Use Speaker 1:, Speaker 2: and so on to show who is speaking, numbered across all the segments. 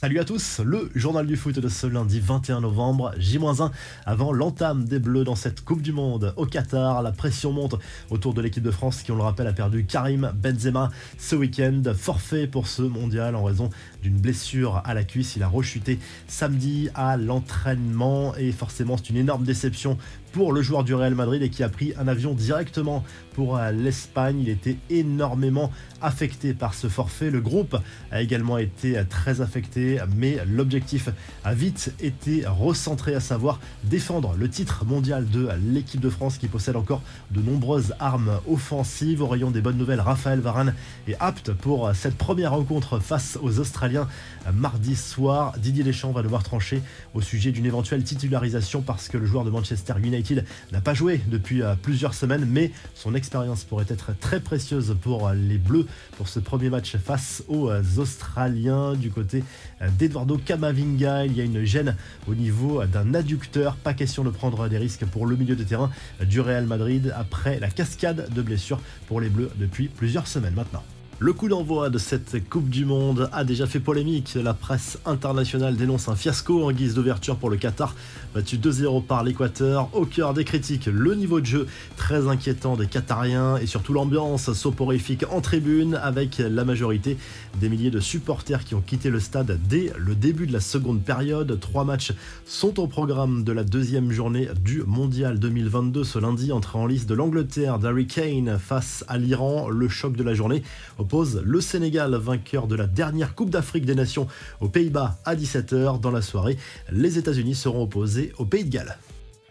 Speaker 1: Salut à tous, le journal du foot de ce lundi 21 novembre, J-1 avant l'entame des Bleus dans cette Coupe du Monde au Qatar. La pression monte autour de l'équipe de France qui, on le rappelle, a perdu Karim Benzema ce week-end. Forfait pour ce mondial en raison d'une blessure à la cuisse. Il a rechuté samedi à l'entraînement et forcément c'est une énorme déception pour le joueur du Real Madrid et qui a pris un avion directement pour euh, l'Espagne. Il était énormément affecté par ce forfait. Le groupe a également été très affecté, mais l'objectif a vite été recentré, à savoir défendre le titre mondial de l'équipe de France qui possède encore de nombreuses armes offensives. Au rayon des bonnes nouvelles, Raphaël Varane est apte pour cette première rencontre face aux Australiens mardi soir. Didier Deschamps va devoir trancher au sujet d'une éventuelle titularisation parce que le joueur de Manchester United n'a pas joué depuis euh, plusieurs semaines, mais son expérience pourrait être très précieuse pour euh, les Bleus pour ce premier match face aux euh, Australiens. Du côté d'Eduardo Camavinga, il y a une gêne au niveau d'un adducteur. Pas question de prendre des risques pour le milieu de terrain du Real Madrid après la cascade de blessures pour les Bleus depuis plusieurs semaines maintenant. Le coup d'envoi de cette Coupe du Monde a déjà fait polémique. La presse internationale dénonce un fiasco en guise d'ouverture pour le Qatar, battu 2-0 par l'Équateur. Au cœur des critiques, le niveau de jeu très inquiétant des Qatariens et surtout l'ambiance soporifique en tribune avec la majorité des milliers de supporters qui ont quitté le stade dès le début de la seconde période. Trois matchs sont au programme de la deuxième journée du Mondial 2022 ce lundi, entrée en liste de l'Angleterre d'Harry Kane face à l'Iran. Le choc de la journée oppose le Sénégal, vainqueur de la dernière Coupe d'Afrique des Nations aux Pays-Bas à 17h. Dans la soirée, les États-Unis seront opposés au Pays de Galles.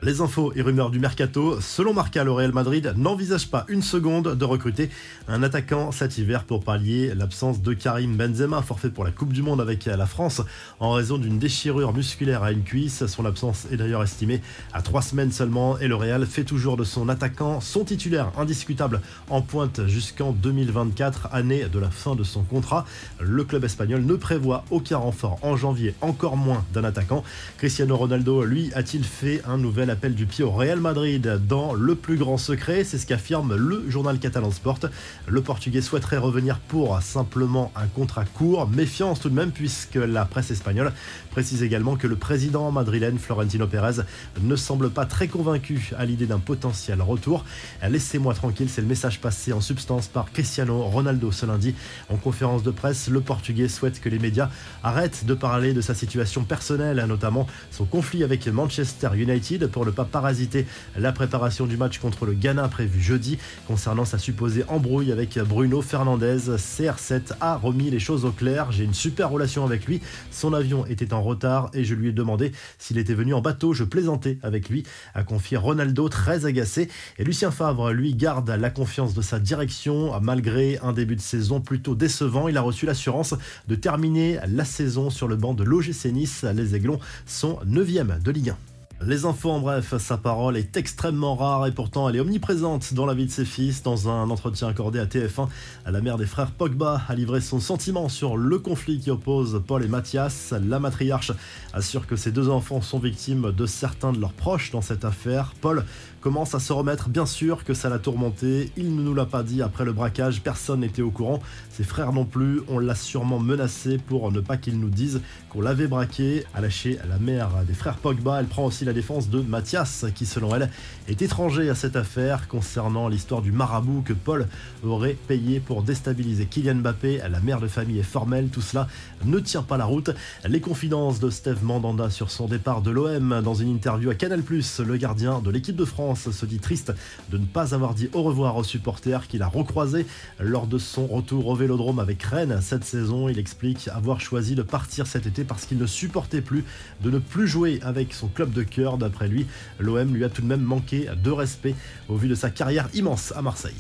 Speaker 1: Les infos et rumeurs du mercato, selon Marca, le Real Madrid n'envisage pas une seconde de recruter un attaquant cet hiver pour pallier l'absence de Karim Benzema, forfait pour la Coupe du Monde avec la France en raison d'une déchirure musculaire à une cuisse. Son absence est d'ailleurs estimée à trois semaines seulement et le Real fait toujours de son attaquant son titulaire indiscutable en pointe jusqu'en 2024, année de la fin de son contrat. Le club espagnol ne prévoit aucun renfort en janvier, encore moins d'un attaquant. Cristiano Ronaldo, lui, a-t-il fait un nouvel appel du pied au Real Madrid dans le plus grand secret. C'est ce qu'affirme le journal catalan Sport. Le Portugais souhaiterait revenir pour simplement un contrat court. Méfiance tout de même puisque la presse espagnole précise également que le président madrilène Florentino Pérez ne semble pas très convaincu à l'idée d'un potentiel retour. Laissez-moi tranquille, c'est le message passé en substance par Cristiano Ronaldo ce lundi. En conférence de presse, le Portugais souhaite que les médias arrêtent de parler de sa situation personnelle, notamment son conflit avec Manchester United pour ne pas parasiter la préparation du match contre le Ghana prévu jeudi. Concernant sa supposée embrouille avec Bruno Fernandez, CR7 a remis les choses au clair. J'ai une super relation avec lui. Son avion était en retard et je lui ai demandé s'il était venu en bateau. Je plaisantais avec lui, a confié Ronaldo très agacé. Et Lucien Favre, lui, garde la confiance de sa direction malgré un début de saison plutôt décevant. Il a reçu l'assurance de terminer la saison sur le banc de l'OGC Nice. Les Aiglons sont 9e de Ligue 1. Les infos en bref, sa parole est extrêmement rare et pourtant elle est omniprésente dans la vie de ses fils. Dans un entretien accordé à TF1, la mère des frères Pogba a livré son sentiment sur le conflit qui oppose Paul et Mathias. La matriarche assure que ses deux enfants sont victimes de certains de leurs proches dans cette affaire. Paul commence à se remettre, bien sûr que ça l'a tourmenté. Il ne nous l'a pas dit après le braquage, personne n'était au courant. Ses frères non plus, on l'a sûrement menacé pour ne pas qu'ils nous disent qu'on l'avait braqué. A lâché la mère des frères Pogba, elle prend aussi la défense de Mathias, qui selon elle est étranger à cette affaire concernant l'histoire du marabout que Paul aurait payé pour déstabiliser Kylian Mbappé. La mère de famille est formelle, tout cela ne tient pas la route. Les confidences de Steve Mandanda sur son départ de l'OM dans une interview à Canal+, le gardien de l'équipe de France se dit triste de ne pas avoir dit au revoir aux supporters qu'il a recroisés lors de son retour au Vélodrome avec Rennes cette saison. Il explique avoir choisi de partir cet été parce qu'il ne supportait plus de ne plus jouer avec son club de cœur D'après lui, l'OM lui a tout de même manqué de respect au vu de sa carrière immense à Marseille.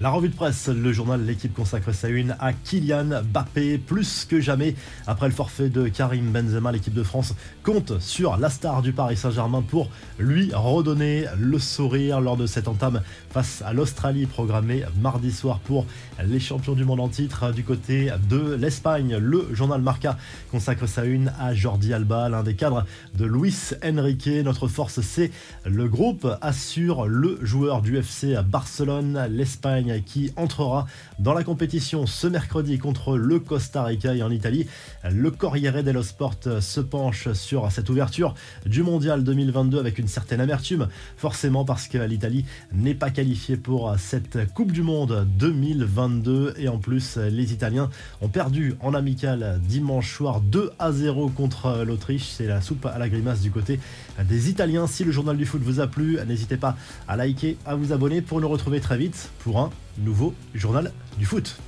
Speaker 1: La revue de presse, le journal L'équipe consacre sa une à Kylian Mbappé. Plus que jamais, après le forfait de Karim Benzema, l'équipe de France compte sur la star du Paris Saint-Germain pour lui redonner le sourire lors de cette entame face à l'Australie programmée mardi soir pour les champions du monde en titre. Du côté de l'Espagne, le journal Marca consacre sa une à Jordi Alba, l'un des cadres de Luis Enrique. Notre force, c'est le groupe, assure le joueur du FC à Barcelone. L'Espagne qui entrera dans la compétition ce mercredi contre le Costa Rica et en Italie. Le Corriere dello Sport se penche sur cette ouverture du mondial 2022 avec une certaine amertume, forcément parce que l'Italie n'est pas qualifiée pour cette Coupe du Monde 2022 et en plus les Italiens ont perdu en amical dimanche soir 2 à 0 contre l'Autriche. C'est la soupe à la grimace du côté des Italiens. Si le journal du foot vous a plu, n'hésitez pas à liker, à vous abonner pour nous retrouver très vite pour un nouveau journal du foot.